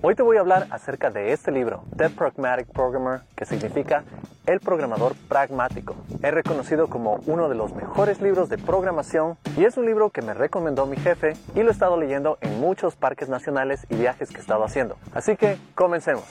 Hoy te voy a hablar acerca de este libro, The Pragmatic Programmer, que significa El programador pragmático. Es reconocido como uno de los mejores libros de programación y es un libro que me recomendó mi jefe y lo he estado leyendo en muchos parques nacionales y viajes que he estado haciendo. Así que comencemos.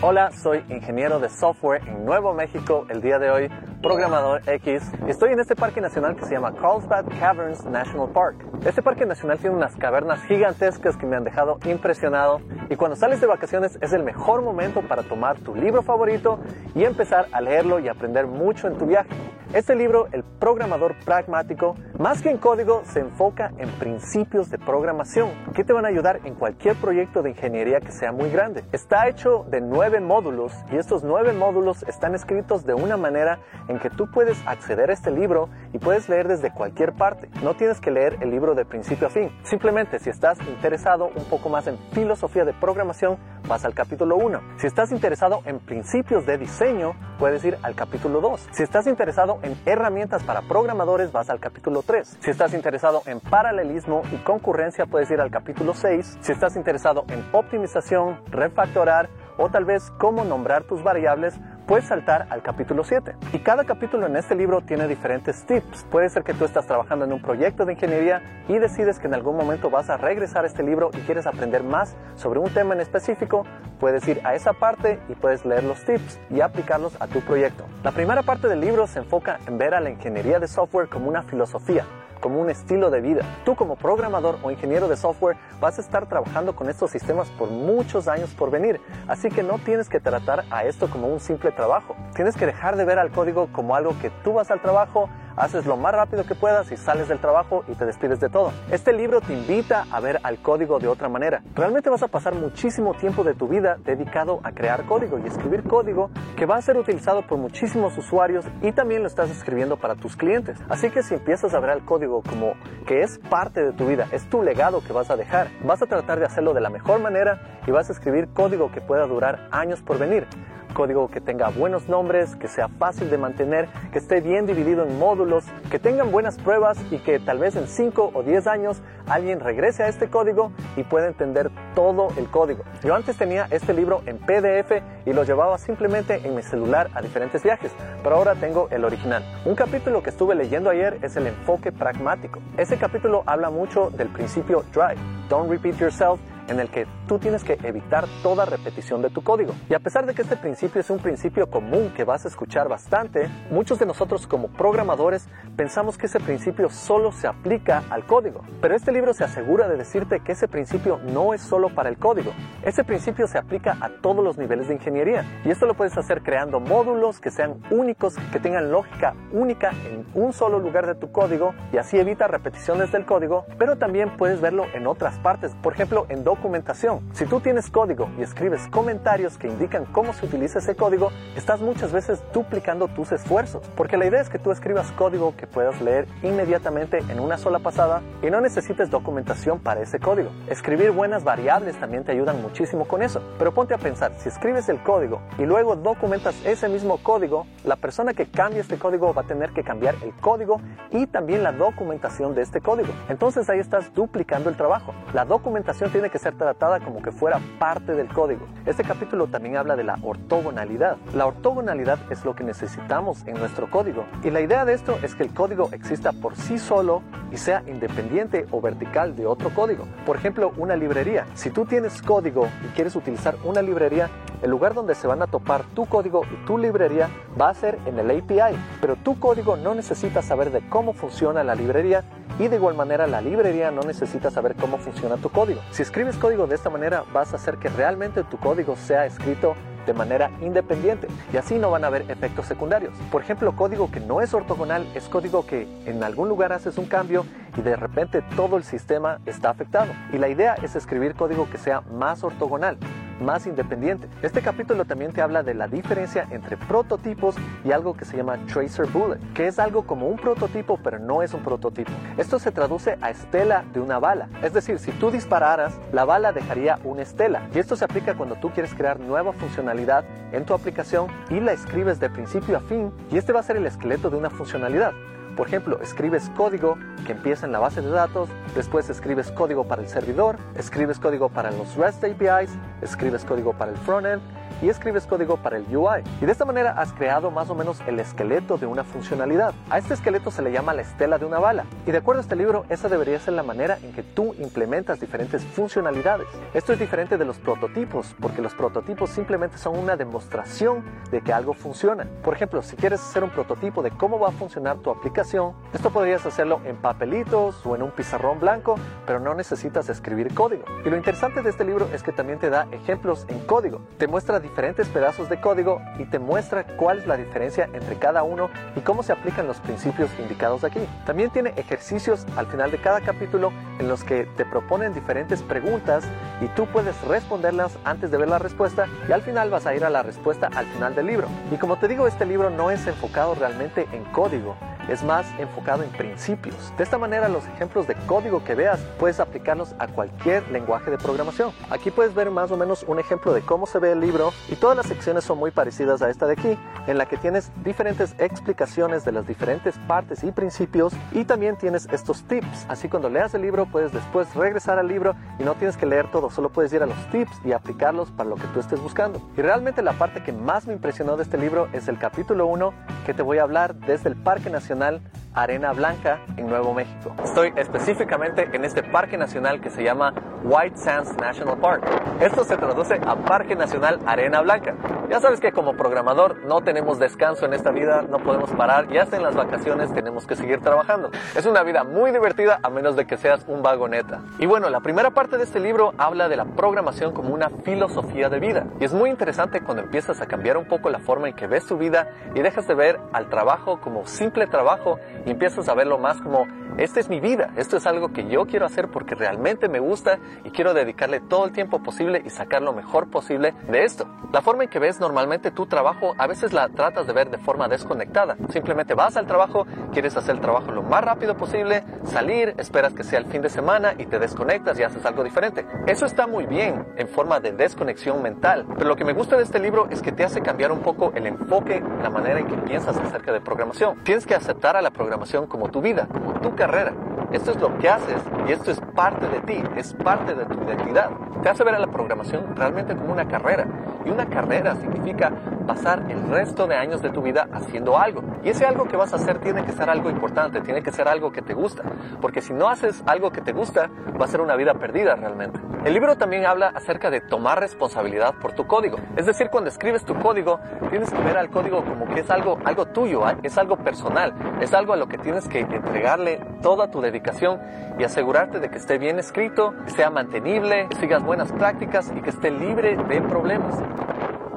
Hola, soy ingeniero de software en Nuevo México el día de hoy, programador X. Estoy en este parque nacional que se llama Carlsbad Caverns National Park. Este parque nacional tiene unas cavernas gigantescas que me han dejado impresionado y cuando sales de vacaciones es el mejor momento para tomar tu libro favorito y empezar a leerlo y aprender mucho en tu viaje. Este libro, El programador pragmático, más que en código, se enfoca en principios de programación que te van a ayudar en cualquier proyecto de ingeniería que sea muy grande. Está hecho de nueve módulos y estos nueve módulos están escritos de una manera en que tú puedes acceder a este libro y puedes leer desde cualquier parte. No tienes que leer el libro de principio a fin. Simplemente si estás interesado un poco más en filosofía de programación, vas al capítulo 1. Si estás interesado en principios de diseño, puedes ir al capítulo 2. Si estás interesado en herramientas para programadores, vas al capítulo 3. Si estás interesado en paralelismo y concurrencia, puedes ir al capítulo 6. Si estás interesado en optimización, refactorar o tal vez cómo nombrar tus variables, puedes saltar al capítulo 7. Y cada capítulo en este libro tiene diferentes tips. Puede ser que tú estás trabajando en un proyecto de ingeniería y decides que en algún momento vas a regresar a este libro y quieres aprender más sobre un tema en específico, puedes ir a esa parte y puedes leer los tips y aplicarlos a tu proyecto. La primera parte del libro se enfoca en ver a la ingeniería de software como una filosofía como un estilo de vida. Tú como programador o ingeniero de software vas a estar trabajando con estos sistemas por muchos años por venir, así que no tienes que tratar a esto como un simple trabajo. Tienes que dejar de ver al código como algo que tú vas al trabajo, haces lo más rápido que puedas y sales del trabajo y te despides de todo. Este libro te invita a ver al código de otra manera. Realmente vas a pasar muchísimo tiempo de tu vida dedicado a crear código y escribir código que va a ser utilizado por muchísimos usuarios y también lo estás escribiendo para tus clientes. Así que si empiezas a ver al código como que es parte de tu vida, es tu legado que vas a dejar, vas a tratar de hacerlo de la mejor manera y vas a escribir código que pueda durar años por venir código que tenga buenos nombres, que sea fácil de mantener, que esté bien dividido en módulos, que tengan buenas pruebas y que tal vez en 5 o 10 años alguien regrese a este código y pueda entender todo el código. Yo antes tenía este libro en PDF y lo llevaba simplemente en mi celular a diferentes viajes, pero ahora tengo el original. Un capítulo que estuve leyendo ayer es el enfoque pragmático. Ese capítulo habla mucho del principio Drive, Don't Repeat Yourself, en el que tú tienes que evitar toda repetición de tu código. Y a pesar de que este principio es un principio común que vas a escuchar bastante, muchos de nosotros como programadores pensamos que ese principio solo se aplica al código. Pero este libro se asegura de decirte que ese principio no es solo para el código. Ese principio se aplica a todos los niveles de ingeniería. Y esto lo puedes hacer creando módulos que sean únicos, que tengan lógica única en un solo lugar de tu código y así evita repeticiones del código, pero también puedes verlo en otras partes, por ejemplo en documentación. Si tú tienes código y escribes comentarios que indican cómo se utiliza ese código, estás muchas veces duplicando tus esfuerzos, porque la idea es que tú escribas código que puedas leer inmediatamente en una sola pasada y no necesites documentación para ese código. Escribir buenas variables también te ayudan muchísimo con eso, pero ponte a pensar, si escribes el código y luego documentas ese mismo código, la persona que cambie este código va a tener que cambiar el código y también la documentación de este código. Entonces ahí estás duplicando el trabajo. La documentación tiene que ser tratada como que fuera parte del código. Este capítulo también habla de la ortogonalidad. La ortogonalidad es lo que necesitamos en nuestro código. Y la idea de esto es que el código exista por sí solo y sea independiente o vertical de otro código. Por ejemplo, una librería. Si tú tienes código y quieres utilizar una librería, el lugar donde se van a topar tu código y tu librería va a ser en el API, pero tu código no necesita saber de cómo funciona la librería y de igual manera la librería no necesita saber cómo funciona tu código. Si escribes código de esta manera vas a hacer que realmente tu código sea escrito de manera independiente y así no van a haber efectos secundarios. Por ejemplo, código que no es ortogonal es código que en algún lugar haces un cambio y de repente todo el sistema está afectado. Y la idea es escribir código que sea más ortogonal más independiente. Este capítulo también te habla de la diferencia entre prototipos y algo que se llama tracer bullet, que es algo como un prototipo pero no es un prototipo. Esto se traduce a estela de una bala, es decir, si tú dispararas, la bala dejaría una estela y esto se aplica cuando tú quieres crear nueva funcionalidad en tu aplicación y la escribes de principio a fin y este va a ser el esqueleto de una funcionalidad. Por ejemplo, escribes código que empieza en la base de datos, después escribes código para el servidor, escribes código para los REST APIs, escribes código para el frontend y escribes código para el UI. Y de esta manera has creado más o menos el esqueleto de una funcionalidad. A este esqueleto se le llama la estela de una bala. Y de acuerdo a este libro, esa debería ser la manera en que tú implementas diferentes funcionalidades. Esto es diferente de los prototipos, porque los prototipos simplemente son una demostración de que algo funciona. Por ejemplo, si quieres hacer un prototipo de cómo va a funcionar tu aplicación, esto podrías hacerlo en papelitos o en un pizarrón blanco, pero no necesitas escribir código. Y lo interesante de este libro es que también te da ejemplos en código. Te muestra diferentes pedazos de código y te muestra cuál es la diferencia entre cada uno y cómo se aplican los principios indicados aquí. También tiene ejercicios al final de cada capítulo en los que te proponen diferentes preguntas y tú puedes responderlas antes de ver la respuesta y al final vas a ir a la respuesta al final del libro. Y como te digo, este libro no es enfocado realmente en código, es más enfocado en principios. De esta manera los ejemplos de código que veas puedes aplicarlos a cualquier lenguaje de programación. Aquí puedes ver más o menos un ejemplo de cómo se ve el libro y todas las secciones son muy parecidas a esta de aquí, en la que tienes diferentes explicaciones de las diferentes partes y principios y también tienes estos tips. Así cuando leas el libro puedes después regresar al libro y no tienes que leer todo, solo puedes ir a los tips y aplicarlos para lo que tú estés buscando. Y realmente la parte que más me impresionó de este libro es el capítulo 1 que te voy a hablar desde el Parque Nacional Nacional Arena Blanca en Nuevo México. Estoy específicamente en este parque nacional que se llama White Sands National Park. Esto se traduce a Parque Nacional Arena Blanca. Ya sabes que como programador no tenemos descanso en esta vida, no podemos parar y hasta en las vacaciones tenemos que seguir trabajando. Es una vida muy divertida a menos de que seas un vagoneta. Y bueno, la primera parte de este libro habla de la programación como una filosofía de vida. Y es muy interesante cuando empiezas a cambiar un poco la forma en que ves tu vida y dejas de ver al trabajo como simple trabajo y empiezas a verlo más como esta es mi vida, esto es algo que yo quiero hacer porque realmente me gusta y quiero dedicarle todo el tiempo posible y sacar lo mejor posible de esto. La forma en que ves normalmente tu trabajo a veces la tratas de ver de forma desconectada. Simplemente vas al trabajo, quieres hacer el trabajo lo más rápido posible, salir, esperas que sea el fin de semana y te desconectas y haces algo diferente. Eso está muy bien en forma de desconexión mental, pero lo que me gusta de este libro es que te hace cambiar un poco el enfoque, la manera en que piensas acerca de programación. Tienes que aceptar a la programación como tu vida, como tu carrera esto es lo que haces y esto es parte de ti, es parte de tu identidad. Te hace ver a la programación realmente como una carrera. Y una carrera significa pasar el resto de años de tu vida haciendo algo. Y ese algo que vas a hacer tiene que ser algo importante, tiene que ser algo que te gusta. Porque si no haces algo que te gusta, va a ser una vida perdida realmente. El libro también habla acerca de tomar responsabilidad por tu código. Es decir, cuando escribes tu código, tienes que ver al código como que es algo, algo tuyo, ¿ah? es algo personal, es algo a lo que tienes que entregarle toda tu dedicación y asegurarte de que esté bien escrito, que sea mantenible, que sigas buenas prácticas y que esté libre de problemas.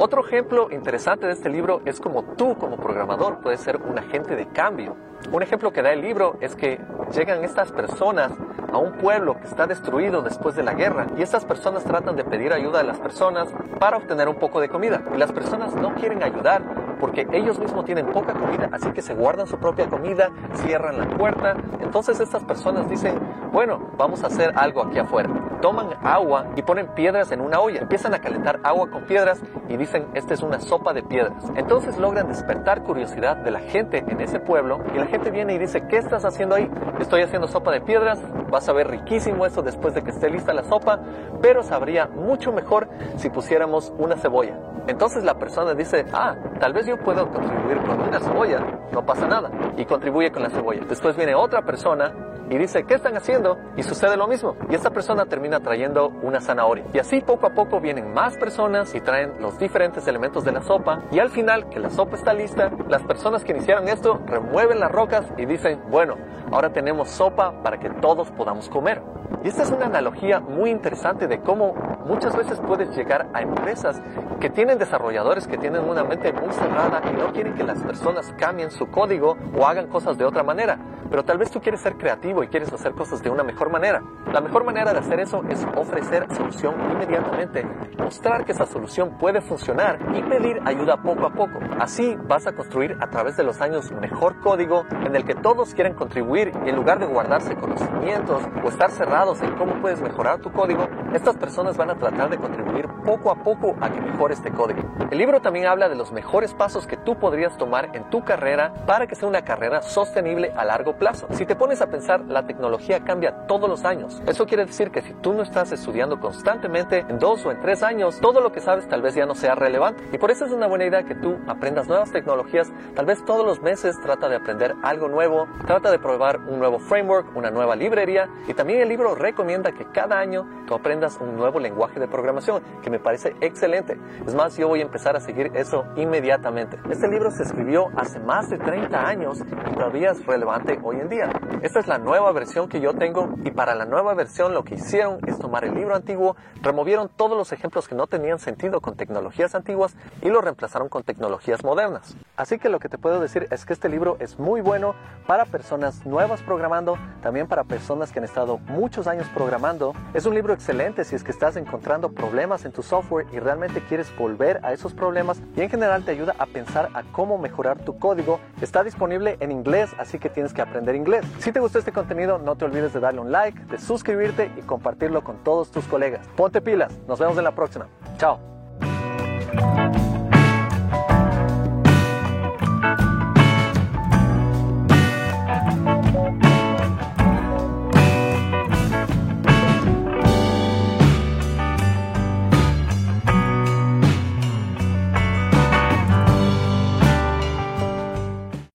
Otro ejemplo interesante de este libro es como tú como programador puedes ser un agente de cambio. Un ejemplo que da el libro es que llegan estas personas a un pueblo que está destruido después de la guerra y estas personas tratan de pedir ayuda a las personas para obtener un poco de comida. Y las personas no quieren ayudar porque ellos mismos tienen poca comida, así que se guardan su propia comida, cierran la puerta. Entonces estas personas dicen, bueno, vamos a hacer algo aquí afuera. Toman agua y ponen piedras en una olla. Empiezan a calentar agua con piedras y dicen, esta es una sopa de piedras. Entonces logran despertar curiosidad de la gente en ese pueblo y la gente viene y dice, ¿qué estás haciendo ahí? Estoy haciendo sopa de piedras, vas a ver riquísimo eso después de que esté lista la sopa, pero sabría mucho mejor si pusiéramos una cebolla. Entonces la persona dice, ah, tal vez yo puedo contribuir con una cebolla, no pasa nada, y contribuye con la cebolla. Después viene otra persona y dice, ¿qué están haciendo? Y sucede lo mismo. Y esta persona termina trayendo una zanahoria. Y así poco a poco vienen más personas y traen los diferentes elementos de la sopa. Y al final, que la sopa está lista, las personas que iniciaron esto remueven las rocas y dicen, bueno, ahora tenemos sopa para que todos podamos comer. Y esta es una analogía muy interesante de cómo muchas veces puedes llegar a empresas que tienen desarrolladores que tienen una mente muy cerrada y no quieren que las personas cambien su código o hagan cosas de otra manera. pero tal vez tú quieres ser creativo y quieres hacer cosas de una mejor manera. La mejor manera de hacer eso es ofrecer solución inmediatamente, mostrar que esa solución puede funcionar y pedir ayuda poco a poco. Así vas a construir a través de los años mejor código en el que todos quieren contribuir y en lugar de guardarse conocimientos o estar cerrados en cómo puedes mejorar tu código, estas personas van a tratar de contribuir poco a poco a que mejore este código. El libro también habla de los mejores pasos que tú podrías tomar en tu carrera para que sea una carrera sostenible a largo plazo. Si te pones a pensar, la tecnología cambia todos los años. Eso quiere decir que si tú no estás estudiando constantemente, en dos o en tres años, todo lo que sabes tal vez ya no sea relevante. Y por eso es una buena idea que tú aprendas nuevas tecnologías. Tal vez todos los meses trata de aprender algo nuevo, trata de probar un nuevo framework, una nueva librería. Y también el libro recomienda que cada año tú aprendas un nuevo lenguaje de programación, que me parece excelente. Es más, yo voy a empezar a seguir eso inmediatamente. Este libro se escribió hace más de 30 años y todavía es relevante hoy en día. Esta es la nueva versión que yo tengo y para la nueva versión lo que hicieron es tomar el libro antiguo, removieron todos los ejemplos que no tenían sentido con tecnologías antiguas y lo reemplazaron con tecnologías modernas. Así que lo que te puedo decir es que este libro es muy bueno para personas nuevas programando, también para personas que han estado muchos años programando. Es un libro excelente si es que estás encontrando problemas en tu software y realmente quieres volver a esos problemas y en general te ayuda a pensar a cómo mejorar tu código. Está disponible en inglés, así que tienes que aprender inglés. Si te gustó este contenido, no te olvides de darle un like, de suscribirte y compartirlo con todos tus colegas. Ponte pilas, nos vemos en la próxima. Chao.